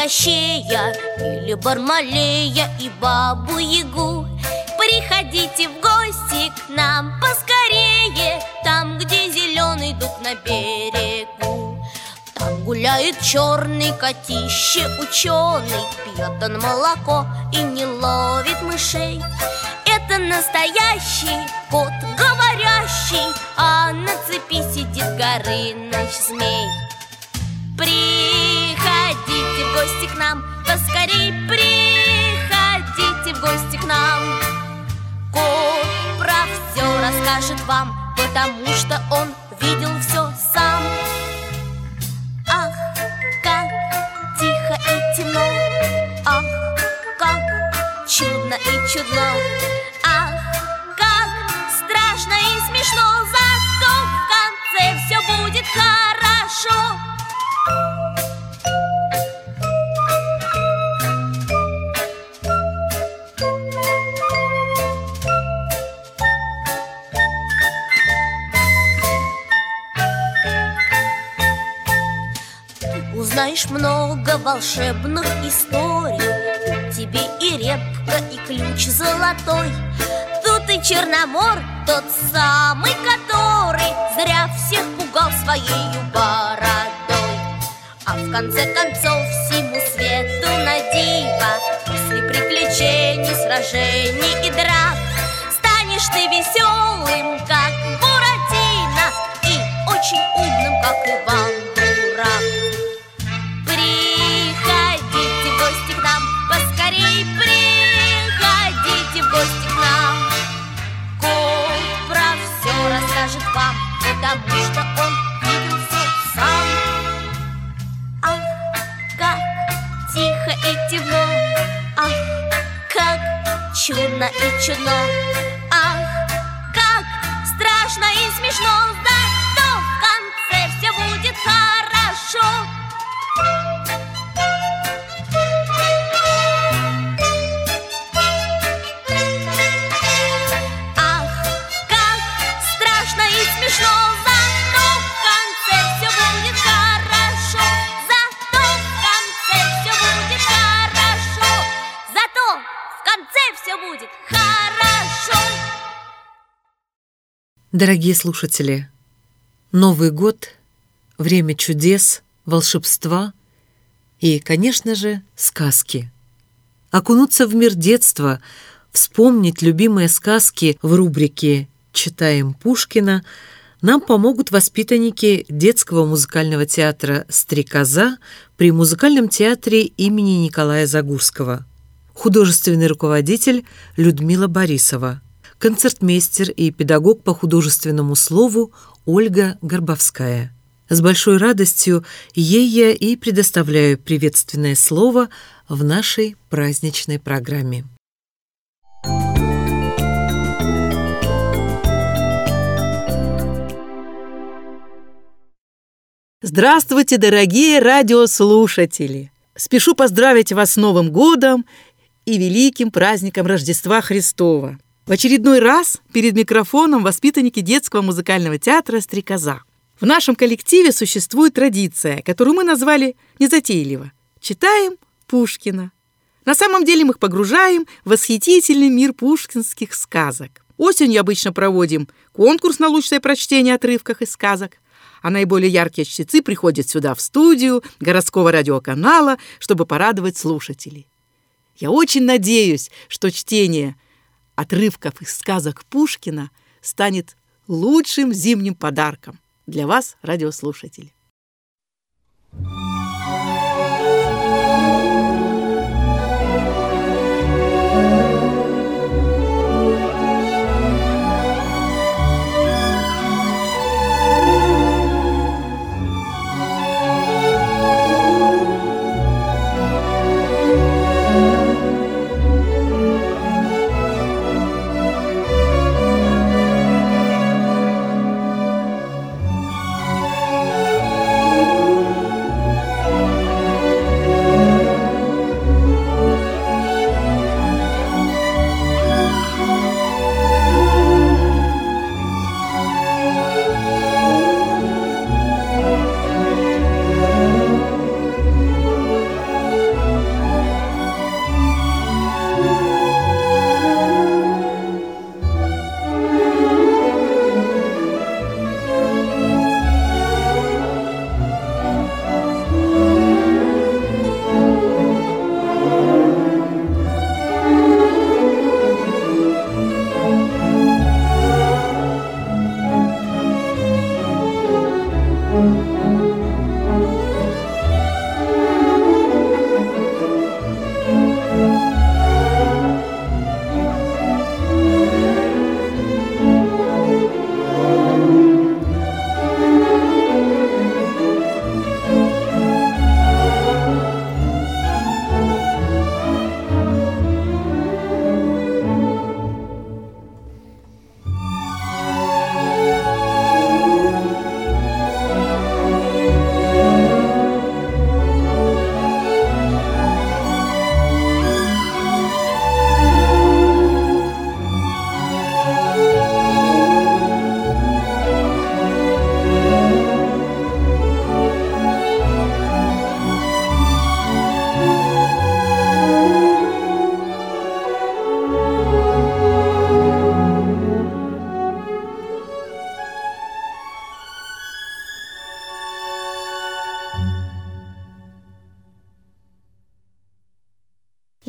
Кощея Или Бармалея и Бабу-Ягу Приходите в гости к нам поскорее Там, где зеленый дуб на берегу. Там гуляет черный котище ученый Пьет он молоко и не ловит мышей. Это настоящий кот говорящий А на цепи сидит Горыныч змей в гости к нам, поскорей приходите в гости к нам. Кот про все расскажет вам, потому что он видел все сам. Ах, как тихо и темно, ах, как чудно и чудно, ах, как страшно и смешно, зато в конце все будет хорошо. Много волшебных историй. Тебе и репка, и ключ золотой. Тут и Черномор, тот самый, который Зря всех пугал своей бородой. А в конце концов всему свету на диво После приключений, сражений и драк Станешь ты веселым, как Дорогие слушатели, Новый год – время чудес, волшебства и, конечно же, сказки. Окунуться в мир детства, вспомнить любимые сказки в рубрике «Читаем Пушкина» нам помогут воспитанники детского музыкального театра «Стрекоза» при музыкальном театре имени Николая Загурского. Художественный руководитель Людмила Борисова. Концертмейстер и педагог по художественному слову Ольга Горбовская. С большой радостью ей я и предоставляю приветственное слово в нашей праздничной программе. Здравствуйте, дорогие радиослушатели! Спешу поздравить вас с Новым годом и великим праздником Рождества Христова. В очередной раз перед микрофоном воспитанники детского музыкального театра «Стрекоза». В нашем коллективе существует традиция, которую мы назвали незатейливо. Читаем Пушкина. На самом деле мы их погружаем в восхитительный мир пушкинских сказок. Осенью обычно проводим конкурс на лучшее прочтение отрывках из сказок, а наиболее яркие чтецы приходят сюда в студию городского радиоканала, чтобы порадовать слушателей. Я очень надеюсь, что чтение отрывков из сказок Пушкина станет лучшим зимним подарком для вас, радиослушатели.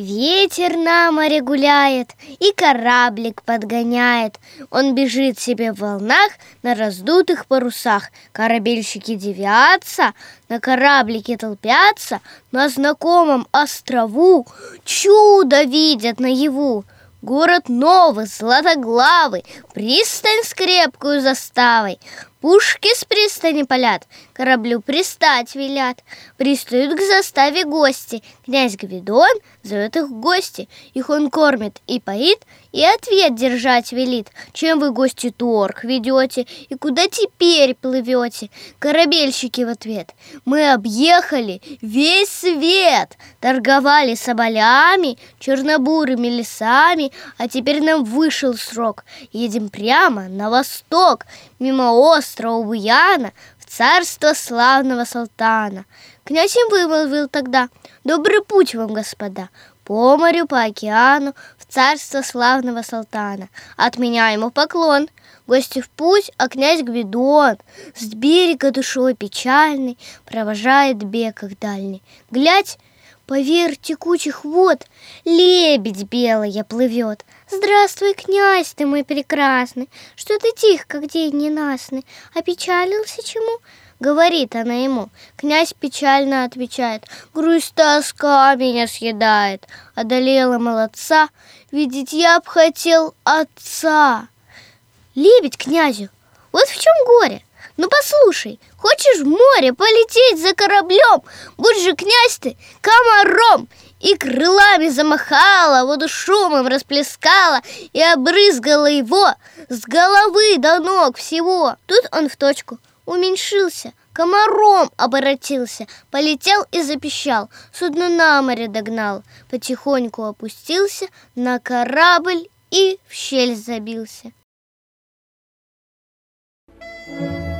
Ветер на море гуляет И кораблик подгоняет. Он бежит себе в волнах На раздутых парусах. Корабельщики девятся На кораблике толпятся На знакомом острову Чудо видят наяву. Город новый, златоглавый, пристань с крепкую заставой, Пушки с пристани полят, кораблю пристать велят. Пристают к заставе гости, князь Гвидон зовет их в гости. Их он кормит и поит, и ответ держать велит. Чем вы, гости, торг ведете, и куда теперь плывете? Корабельщики в ответ. Мы объехали весь свет, торговали соболями, чернобурыми лесами, а теперь нам вышел срок. Едем прямо на восток, мимо острова Буяна, в царство славного султана. Князь им вымолвил тогда, «Добрый путь вам, господа, по морю, по океану, царство славного султана. От меня ему поклон, гости в путь, а князь Гвидон с берега душой печальный провожает бег дальний. Глядь, поверх текучих вод лебедь белая плывет. Здравствуй, князь ты мой прекрасный, что ты тих, как день ненастный, опечалился чему? Говорит она ему. Князь печально отвечает. Грусть тоска меня съедает. Одолела молодца, видеть я б хотел отца. Лебедь князю, вот в чем горе. Ну послушай, хочешь в море полететь за кораблем, будь же князь ты комаром, и крылами замахала, воду шумом расплескала и обрызгала его с головы до ног всего. Тут он в точку уменьшился, комаром оборотился, полетел и запищал, судно на море догнал, потихоньку опустился на корабль и в щель забился. Наконец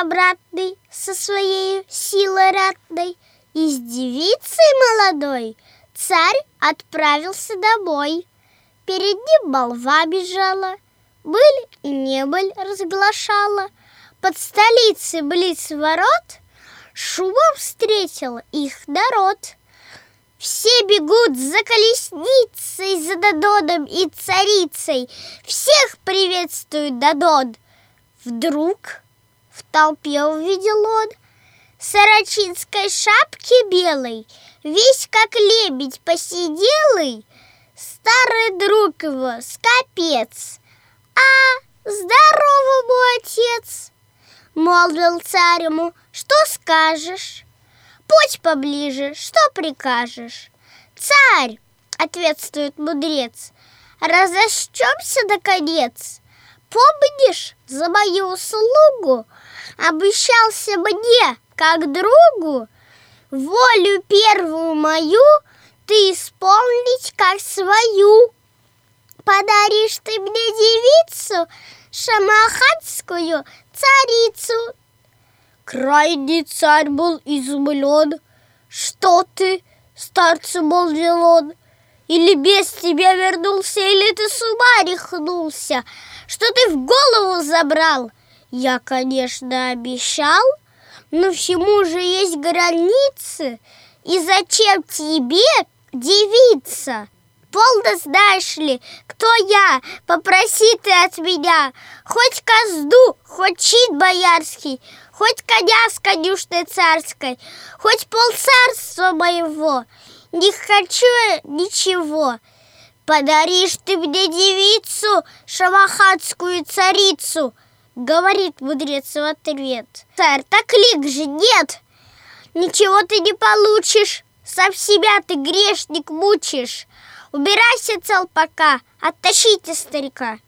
обратный со своей силой ратной И с девицей молодой царь отправился домой. Перед ним молва бежала, быль и небыль разглашала. Под столицей близ ворот шумом встретил их народ. Все бегут за колесницей, за Додоном и царицей. Всех приветствует Додон. Вдруг в толпе увидел он Сарачинской шапки белой, Весь как лебедь посиделый, Старый друг его, скопец. А, здорово, мой отец! Молвил царь ему, что скажешь? Путь поближе, что прикажешь? Царь, ответствует мудрец, разощемся наконец. Помнишь, за мою услугу обещался мне, как другу, волю первую мою ты исполнить как свою. Подаришь ты мне девицу, шамаханскую царицу. Крайний царь был изумлен. Что ты, старцу молвил он, или без тебя вернулся, или ты с ума рехнулся? Что ты в голову забрал? Я, конечно, обещал, но всему же есть границы. И зачем тебе девица? Полно знаешь ли, кто я? Попроси ты от меня Хоть козду, хоть чит боярский Хоть коня с конюшной царской Хоть полцарства моего Не хочу ничего Подаришь ты мне девицу, шамахатскую царицу, Говорит мудрец в ответ. Царь, так лик же нет, Ничего ты не получишь, Сам себя ты, грешник, мучишь. Убирайся, цел, пока, оттащите старика.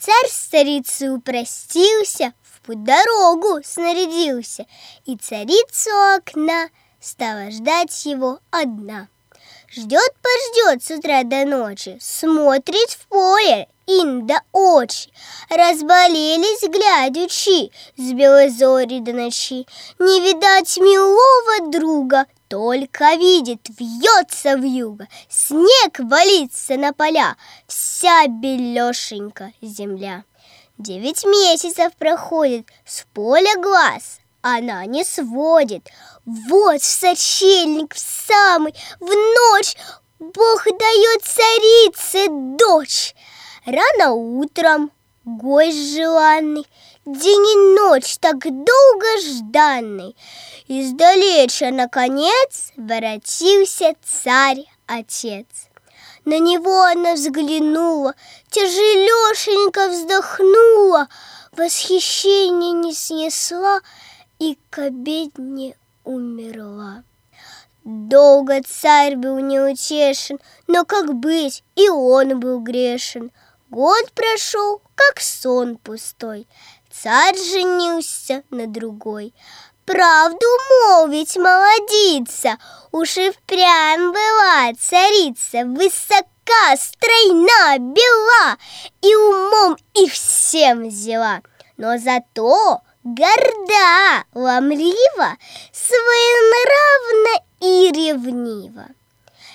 Царь старицу упростился, в путь дорогу снарядился, И царицу у окна стала ждать его одна. Ждет-пождет с утра до ночи, смотрит в поле, ин до очи. Разболелись, глядячи, с белой зори до ночи. Не видать милого друга, только видит, вьется в юго, Снег валится на поля, вся белешенька земля. Девять месяцев проходит, с поля глаз она не сводит. Вот в сочельник, в самый, в ночь Бог дает царице дочь. Рано утром гость желанный, День и ночь так долго жданный. Издалеча, наконец, воротился царь-отец. На него она взглянула, тяжелешенько вздохнула, Восхищение не снесла и к обедне умерла. Долго царь был неутешен, но как быть, и он был грешен. Год прошел, как сон пустой, царь женился на другой. Правду молвить молодица, уж и впрямь была царица, высока, стройна, бела, и умом их всем взяла. Но зато горда, ломлива, своенравна и ревнива.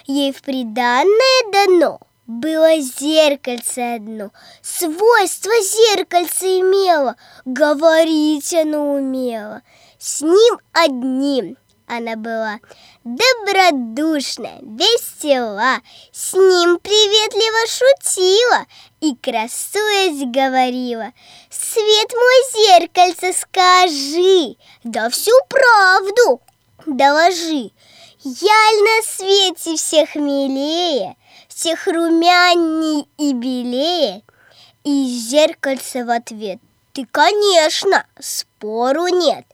Ей в приданное дано было зеркальце одно, свойство зеркальца имело, говорить оно умело. С ним одним она была. Добродушная, весела, с ним приветливо шутила и, красуясь, говорила, «Свет мой зеркальце, скажи, да всю правду доложи, Яль на свете всех милее, всех румяней и белее?» И зеркальце в ответ, «Ты, конечно, спору нет,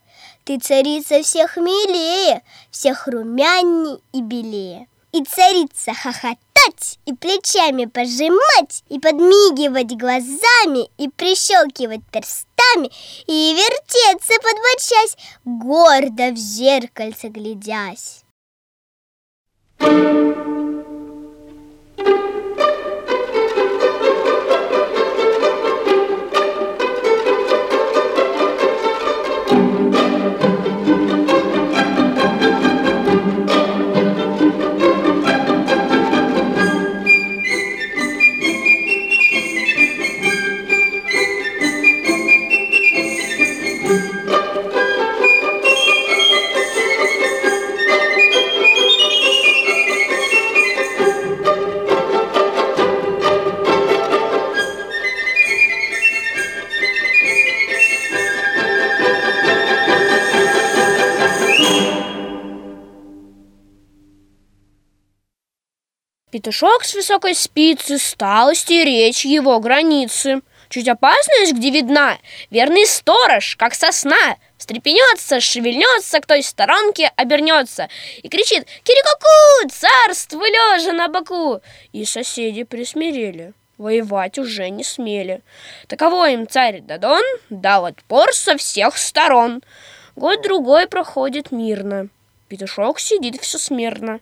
ты царица всех милее, всех румяней и белее. И царица хохотать, и плечами пожимать, и подмигивать глазами, и прищелкивать перстами, и вертеться подбочась, гордо в зеркальце глядясь. Петушок с высокой спицы стал стеречь его границы. Чуть опасность где видна, верный сторож, как сосна, встрепенется, шевельнется, к той сторонке обернется и кричит «Кирикоку! Царство лежа на боку!» И соседи присмирели, воевать уже не смели. Таково им царь Дадон дал отпор со всех сторон. Год-другой проходит мирно, петушок сидит все смирно.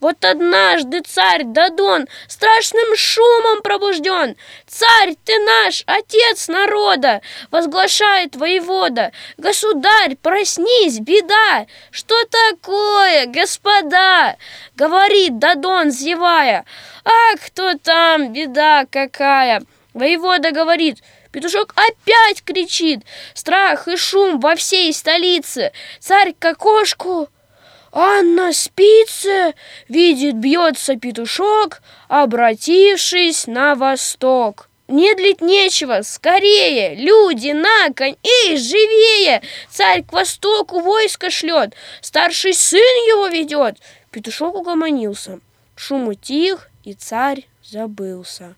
Вот однажды царь Дадон страшным шумом пробужден. Царь ты наш, отец народа, возглашает воевода. Государь, проснись, беда! Что такое, господа? Говорит Дадон, зевая. А кто там, беда какая? Воевода говорит, Петушок опять кричит. Страх и шум во всей столице. Царь к окошку а на спице видит бьется петушок, обратившись на восток. Не длить нечего, скорее, люди на конь, эй, живее! Царь к востоку войско шлет, старший сын его ведет. Петушок угомонился, шум утих, и царь забылся.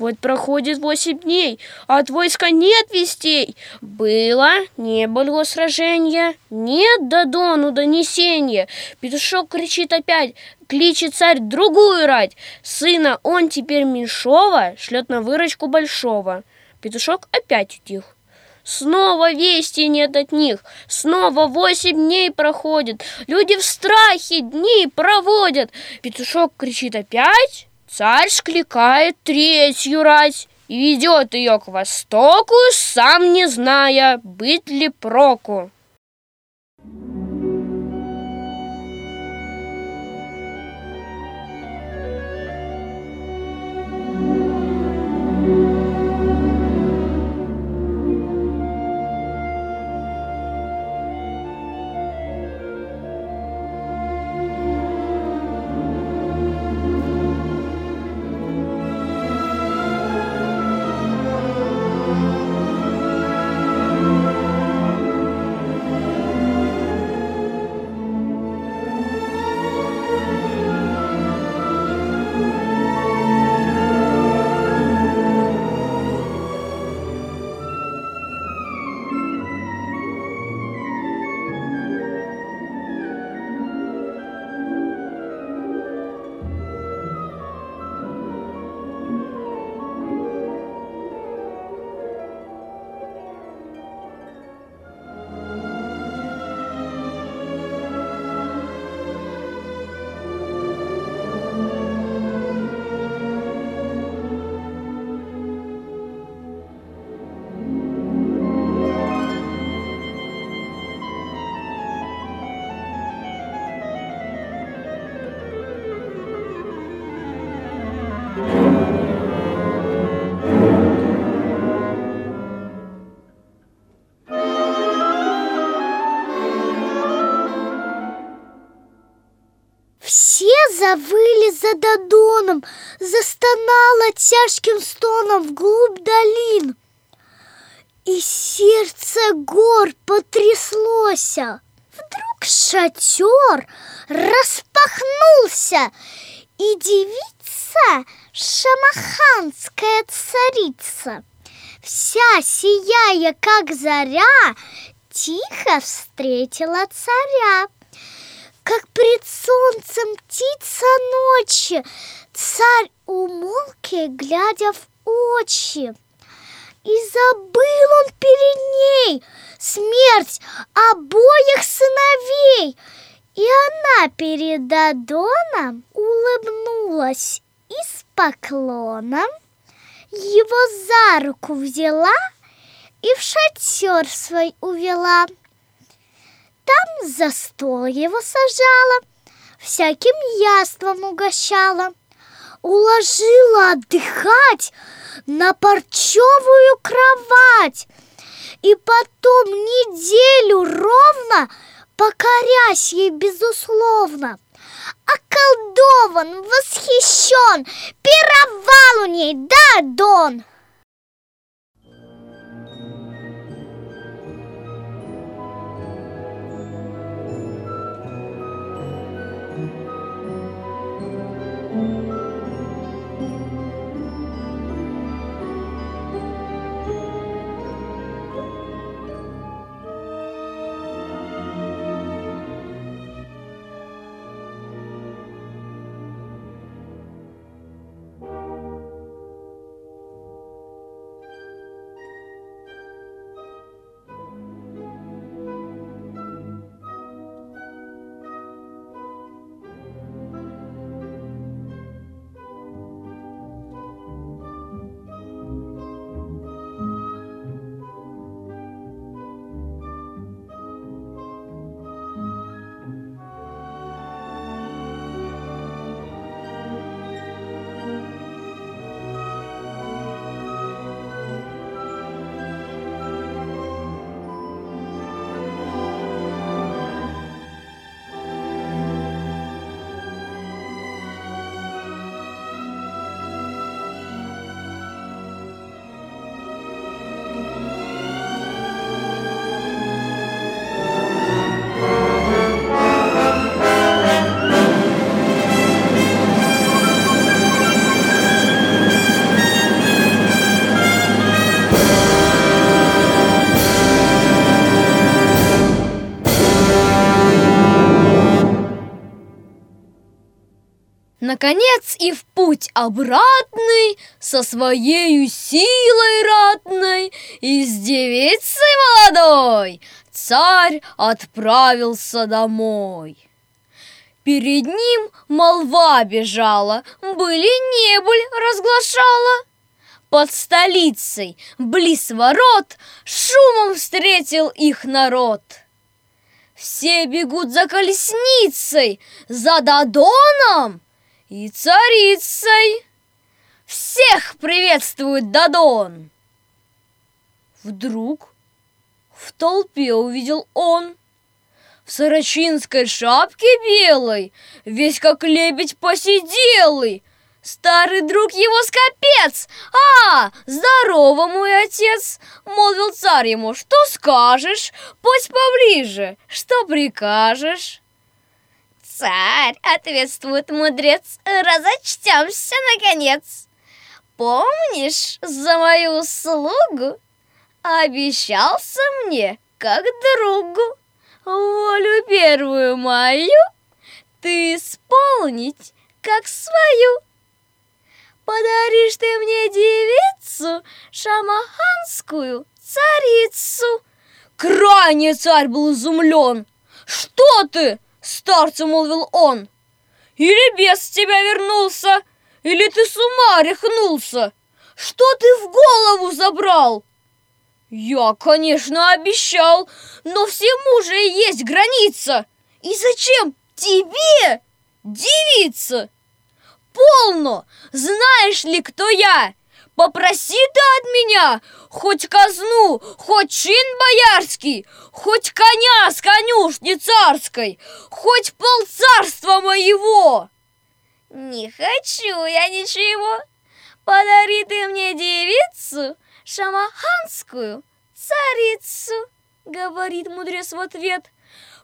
Вот проходит восемь дней, а от войска нет вестей. Было, не было сражения, нет до Дону донесения. Петушок кричит опять, кличет царь другую рать. Сына он теперь меньшого шлет на выручку большого. Петушок опять утих. Снова вести нет от них, снова восемь дней проходит, люди в страхе дни проводят. Петушок кричит опять, Царь скликает третью рать и ведет ее к востоку, сам не зная, быть ли проку. Завыли за Додоном, застонало тяжким стоном вглубь долин. И сердце гор потряслось. Вдруг шатер распахнулся, и девица, шамаханская царица, вся сияя, как заря, тихо встретила царя. Как пред солнцем птица ночи, царь умолки, глядя в очи. И забыл он перед ней смерть обоих сыновей. И она перед Дадоном улыбнулась и с поклоном его за руку взяла и в шатер свой увела. Там за стол его сажала, всяким яством угощала, уложила отдыхать на парчевую кровать и потом неделю ровно покорясь ей безусловно. Околдован, восхищен, пировал у ней, да, Дон? Наконец и в путь обратный Со своей силой ратной И с девицей молодой Царь отправился домой. Перед ним молва бежала, Были небыль разглашала. Под столицей, близ ворот, Шумом встретил их народ. Все бегут за колесницей, За Дадоном, и царицей. Всех приветствует Дадон. Вдруг в толпе увидел он в сорочинской шапке белой, весь как лебедь посиделый, Старый друг его скопец! А, здорово, мой отец! Молвил царь ему, что скажешь? Пусть поближе, что прикажешь? Царь, ответствует мудрец, разочтемся, наконец. Помнишь за мою услугу? Обещался мне, как другу, волю первую мою ты исполнить, как свою. Подаришь ты мне девицу, шамаханскую царицу. Крайне царь был изумлен. Что ты? Старцу молвил он. Или бес тебя вернулся, или ты с ума рехнулся. Что ты в голову забрал? Я, конечно, обещал, но всему же есть граница. И зачем тебе, девица? Полно! Знаешь ли, кто я? Попроси ты от меня хоть казну, хоть чин боярский, хоть коня с конюшни царской, хоть полцарства моего. Не хочу я ничего. Подари ты мне девицу, шамаханскую царицу, говорит мудрец в ответ.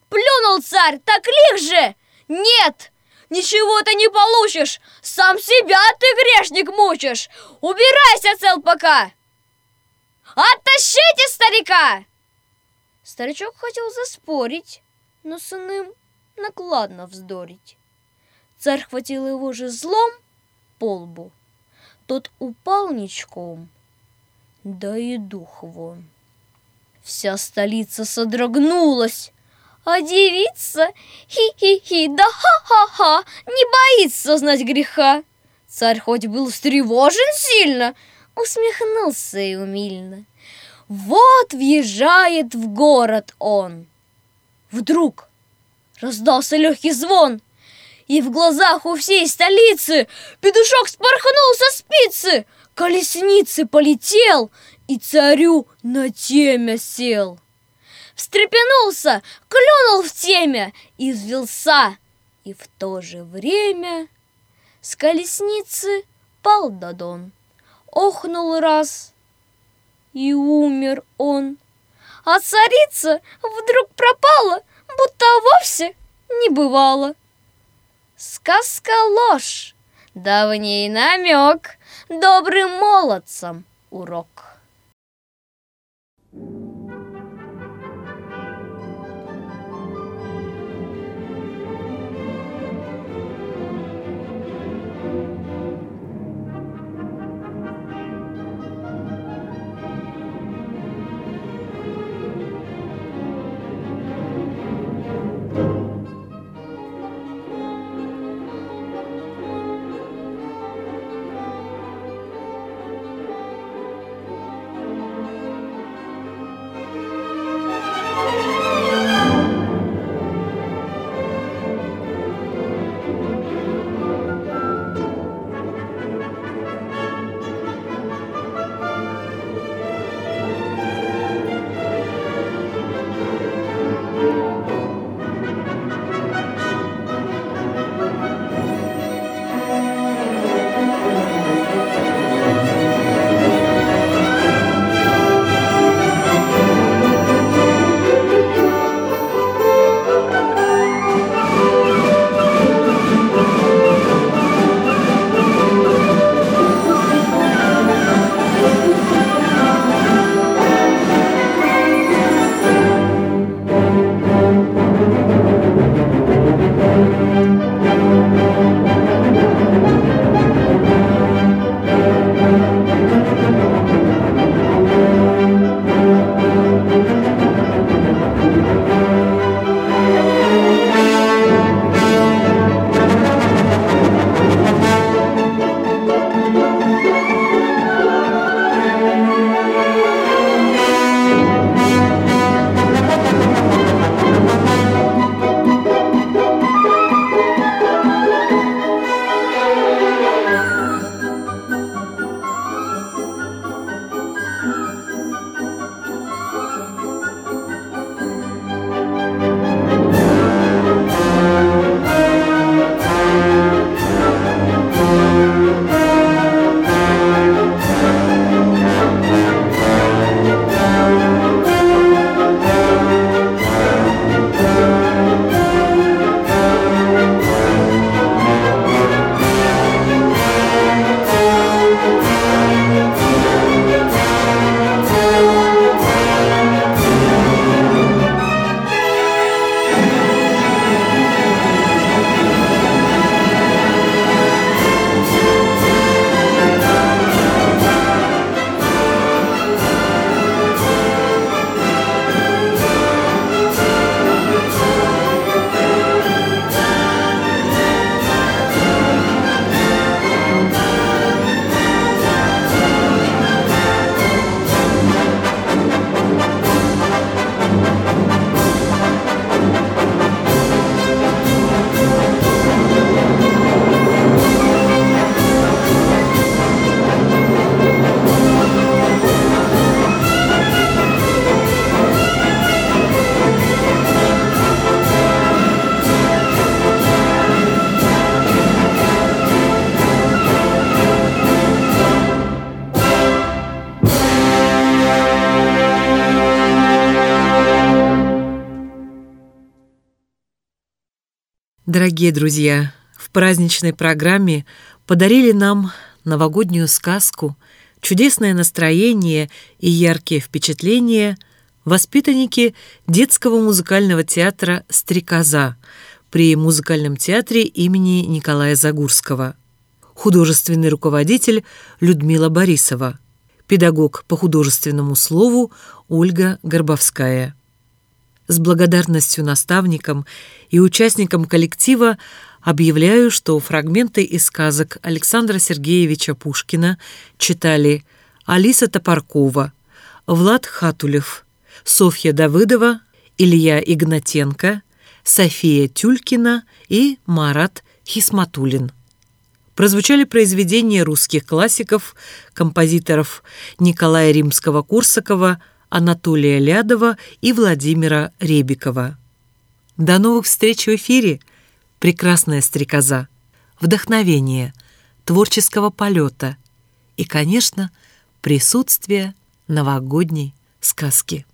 Плюнул царь, так лих же! Нет, ничего ты не получишь, сам себя ты, грешник, мучишь. Убирайся, цел пока. Оттащите старика! Старичок хотел заспорить, но с накладно вздорить. Царь хватил его же злом по лбу. Тот упал ничком, да и дух вон. Вся столица содрогнулась, а девица хи-хи-хи, да ха-ха-ха, не боится знать греха. Царь хоть был встревожен сильно, усмехнулся и умильно. Вот въезжает в город он. Вдруг раздался легкий звон, и в глазах у всей столицы петушок спорхнул со спицы, колесницы полетел и царю на темя сел. Встрепенулся, клюнул в темя и взвелся, и в то же время с колесницы пал Дадон. Охнул раз, и умер он. А царица вдруг пропала, будто вовсе не бывало. Сказка ложь, давний намек, добрым молодцам урок. Дорогие друзья, в праздничной программе подарили нам новогоднюю сказку, чудесное настроение и яркие впечатления воспитанники детского музыкального театра «Стрекоза» при музыкальном театре имени Николая Загурского, художественный руководитель Людмила Борисова, педагог по художественному слову Ольга Горбовская. С благодарностью наставникам и участникам коллектива объявляю, что фрагменты из сказок Александра Сергеевича Пушкина читали Алиса Топоркова, Влад Хатулев, Софья Давыдова, Илья Игнатенко, София Тюлькина и Марат Хисматулин. Прозвучали произведения русских классиков, композиторов Николая Римского-Курсакова, Анатолия Лядова и Владимира Ребикова. До новых встреч в эфире! Прекрасная стрекоза, вдохновение, творческого полета и, конечно, присутствие новогодней сказки.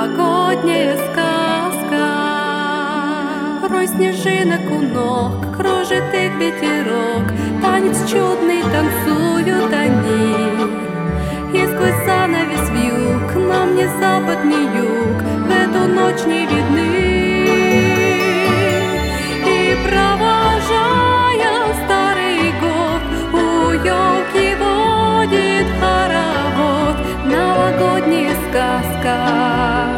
Новогодняя сказка. Рой снежинок у ног, кружит их ветерок, Танец чудный танцуют они. И сквозь занавес вьюг нам ни запад, ни юг В эту ночь не видны. И провожая старый год, у елки хоровод Новогодняя сказка,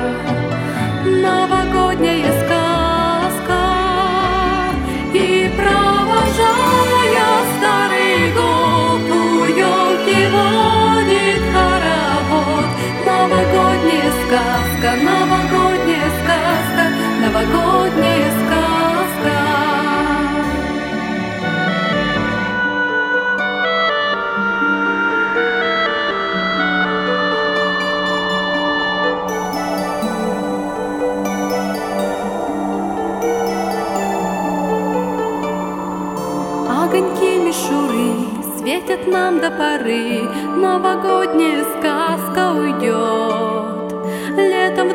Огоньки мишуры светят нам до поры, новогодняя сказка уйдет.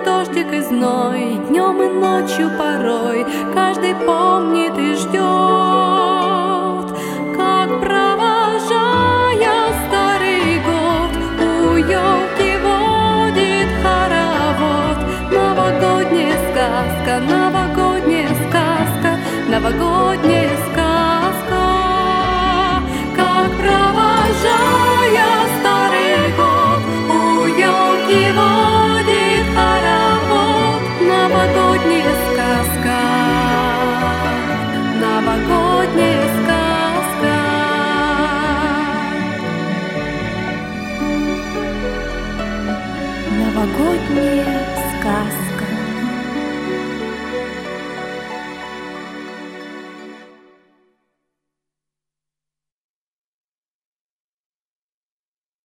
Дождик и зной, днем и ночью порой. Каждый помнит и ждет,